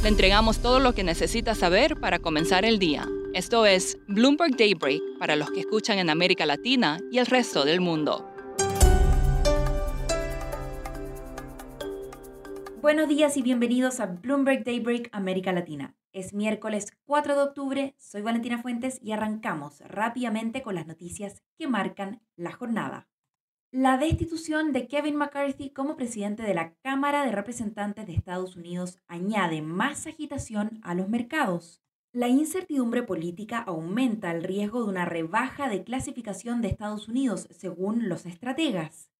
Le entregamos todo lo que necesita saber para comenzar el día. Esto es Bloomberg Daybreak para los que escuchan en América Latina y el resto del mundo. Buenos días y bienvenidos a Bloomberg Daybreak América Latina. Es miércoles 4 de octubre, soy Valentina Fuentes y arrancamos rápidamente con las noticias que marcan la jornada. La destitución de Kevin McCarthy como presidente de la Cámara de Representantes de Estados Unidos añade más agitación a los mercados. La incertidumbre política aumenta el riesgo de una rebaja de clasificación de Estados Unidos, según los estrategas.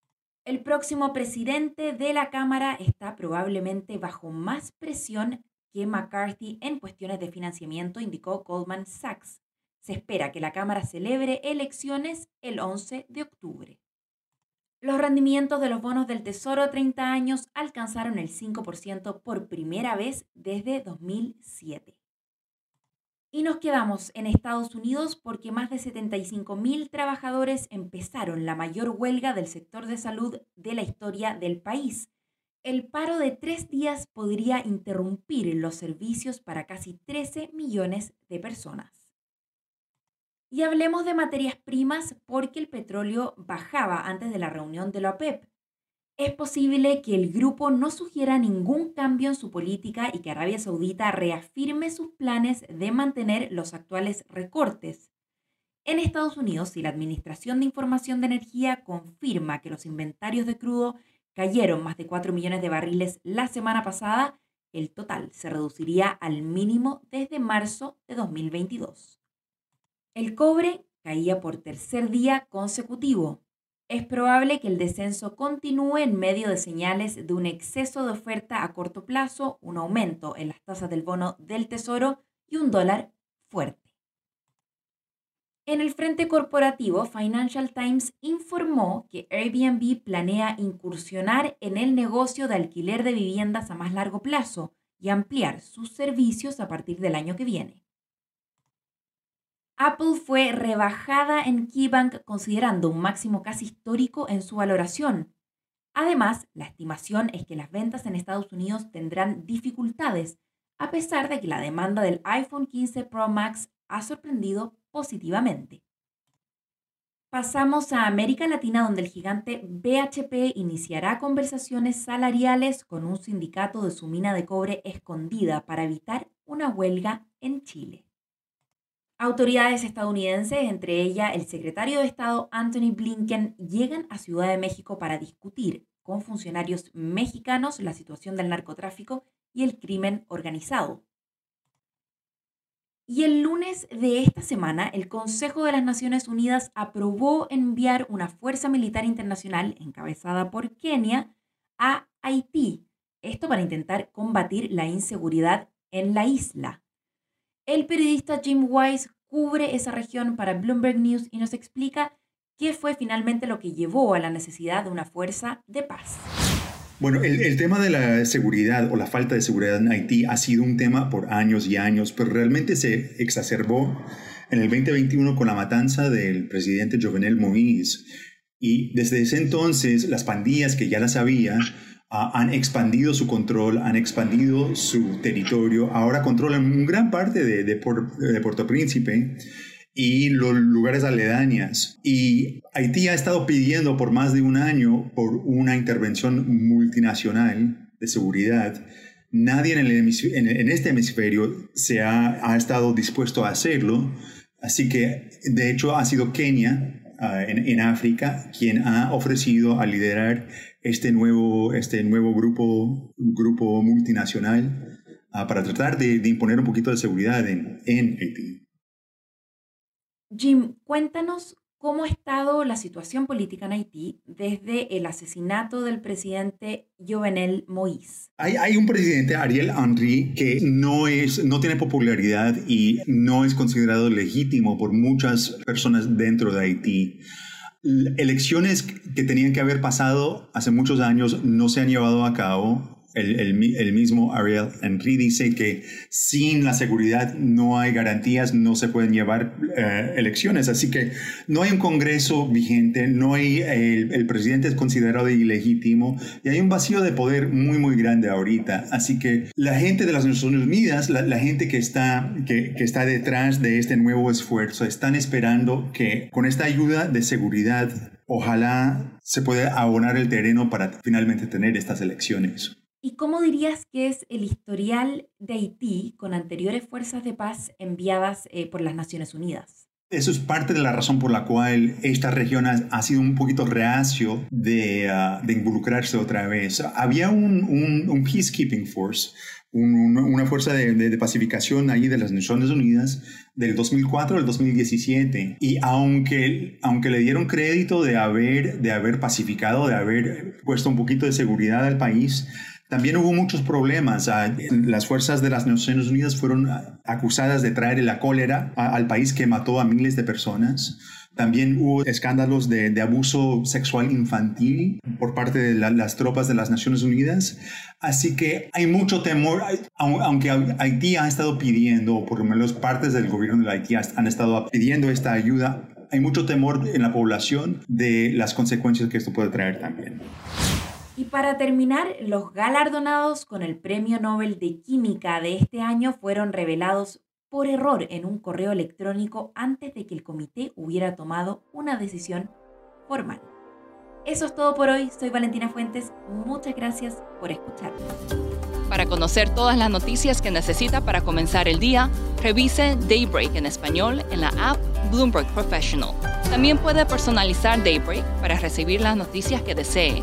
El próximo presidente de la Cámara está probablemente bajo más presión que McCarthy en cuestiones de financiamiento, indicó Goldman Sachs. Se espera que la Cámara celebre elecciones el 11 de octubre. Los rendimientos de los bonos del Tesoro a 30 años alcanzaron el 5% por primera vez desde 2007. Y nos quedamos en Estados Unidos porque más de 75.000 trabajadores empezaron la mayor huelga del sector de salud de la historia del país. El paro de tres días podría interrumpir los servicios para casi 13 millones de personas. Y hablemos de materias primas porque el petróleo bajaba antes de la reunión de la OPEP. Es posible que el grupo no sugiera ningún cambio en su política y que Arabia Saudita reafirme sus planes de mantener los actuales recortes. En Estados Unidos, si la Administración de Información de Energía confirma que los inventarios de crudo cayeron más de 4 millones de barriles la semana pasada, el total se reduciría al mínimo desde marzo de 2022. El cobre caía por tercer día consecutivo. Es probable que el descenso continúe en medio de señales de un exceso de oferta a corto plazo, un aumento en las tasas del bono del Tesoro y un dólar fuerte. En el frente corporativo, Financial Times informó que Airbnb planea incursionar en el negocio de alquiler de viviendas a más largo plazo y ampliar sus servicios a partir del año que viene. Apple fue rebajada en KeyBank considerando un máximo casi histórico en su valoración. Además, la estimación es que las ventas en Estados Unidos tendrán dificultades, a pesar de que la demanda del iPhone 15 Pro Max ha sorprendido positivamente. Pasamos a América Latina, donde el gigante BHP iniciará conversaciones salariales con un sindicato de su mina de cobre escondida para evitar una huelga en Chile. Autoridades estadounidenses, entre ellas el secretario de Estado Anthony Blinken, llegan a Ciudad de México para discutir con funcionarios mexicanos la situación del narcotráfico y el crimen organizado. Y el lunes de esta semana, el Consejo de las Naciones Unidas aprobó enviar una fuerza militar internacional encabezada por Kenia a Haití. Esto para intentar combatir la inseguridad en la isla. El periodista Jim Wise cubre esa región para Bloomberg News y nos explica qué fue finalmente lo que llevó a la necesidad de una fuerza de paz. Bueno, el, tema de la seguridad o la falta de seguridad en Haití ha sido un tema por años y años, pero realmente se exacerbó en el 2021 con la matanza del presidente Jovenel Moïse. Y desde ese entonces, las pandillas que ya las había han expandido su control, han expandido su territorio, ahora controlan una gran parte de, de, Puerto Príncipe y los lugares aledañas. Y Haití ha estado pidiendo por más de un año por una intervención multinacional de seguridad. Nadie en, en, este hemisferio se ha, ha, estado dispuesto a hacerlo. Así que, de hecho, ha sido Kenia ah, en, en África quien ha ofrecido a liderar este nuevo, este nuevo grupo, grupo multinacional uh, para tratar de, de, imponer un poquito de seguridad en, en Haití. Jim, cuéntanos cómo ha estado la situación política en Haití desde el asesinato del presidente Jovenel Moïse. Hay, hay, un presidente, Ariel Henry, que no, es, no tiene popularidad y no es considerado legítimo por muchas personas dentro de Haití. Elecciones que tenían que haber pasado hace muchos años no se han llevado a cabo el, mismo Ariel Henry dice que sin la seguridad no hay garantías, no se pueden llevar eh, elecciones. Así que no hay un Congreso vigente, no hay el, presidente es considerado ilegítimo y hay un vacío de poder muy, muy grande ahorita. Así que la gente de las Naciones Unidas, la, gente que está, que está detrás de este nuevo esfuerzo, están esperando que con esta ayuda de seguridad ojalá se pueda abonar el terreno para finalmente tener estas elecciones. ¿Y cómo dirías que es el historial de Haití con anteriores fuerzas de paz enviadas eh, por las Naciones Unidas? Eso es parte de la razón por la cual esta región ha, sido un poquito reacio de, ah, de, involucrarse otra vez. Había un, un, peacekeeping force, una fuerza de, de, pacificación ahí de las Naciones Unidas del 2004 al 2017. Y aunque, aunque le dieron crédito de haber, de haber pacificado, de haber puesto un poquito de seguridad al país, también hubo muchos problemas. Ah, las fuerzas de las Naciones Unidas fueron acusadas de traer la cólera al país que mató a miles de personas. También hubo escándalos de, abuso sexual infantil por parte de las tropas de las Naciones Unidas. Así que hay mucho temor, aunque Haití ha estado pidiendo, por lo menos partes del gobierno de Haití han estado pidiendo esta ayuda, hay mucho temor en la población de las consecuencias que esto puede traer también. Y para terminar, los galardonados con el Premio Nobel de Química de este año fueron revelados por error en un correo electrónico antes de que el comité hubiera tomado una decisión formal. Eso es todo por hoy. Soy Valentina Fuentes. Muchas gracias por escucharme. Para conocer todas las noticias que necesita para comenzar el día, revise Daybreak en español en la app Bloomberg Professional. También puede personalizar Daybreak para recibir las noticias que desee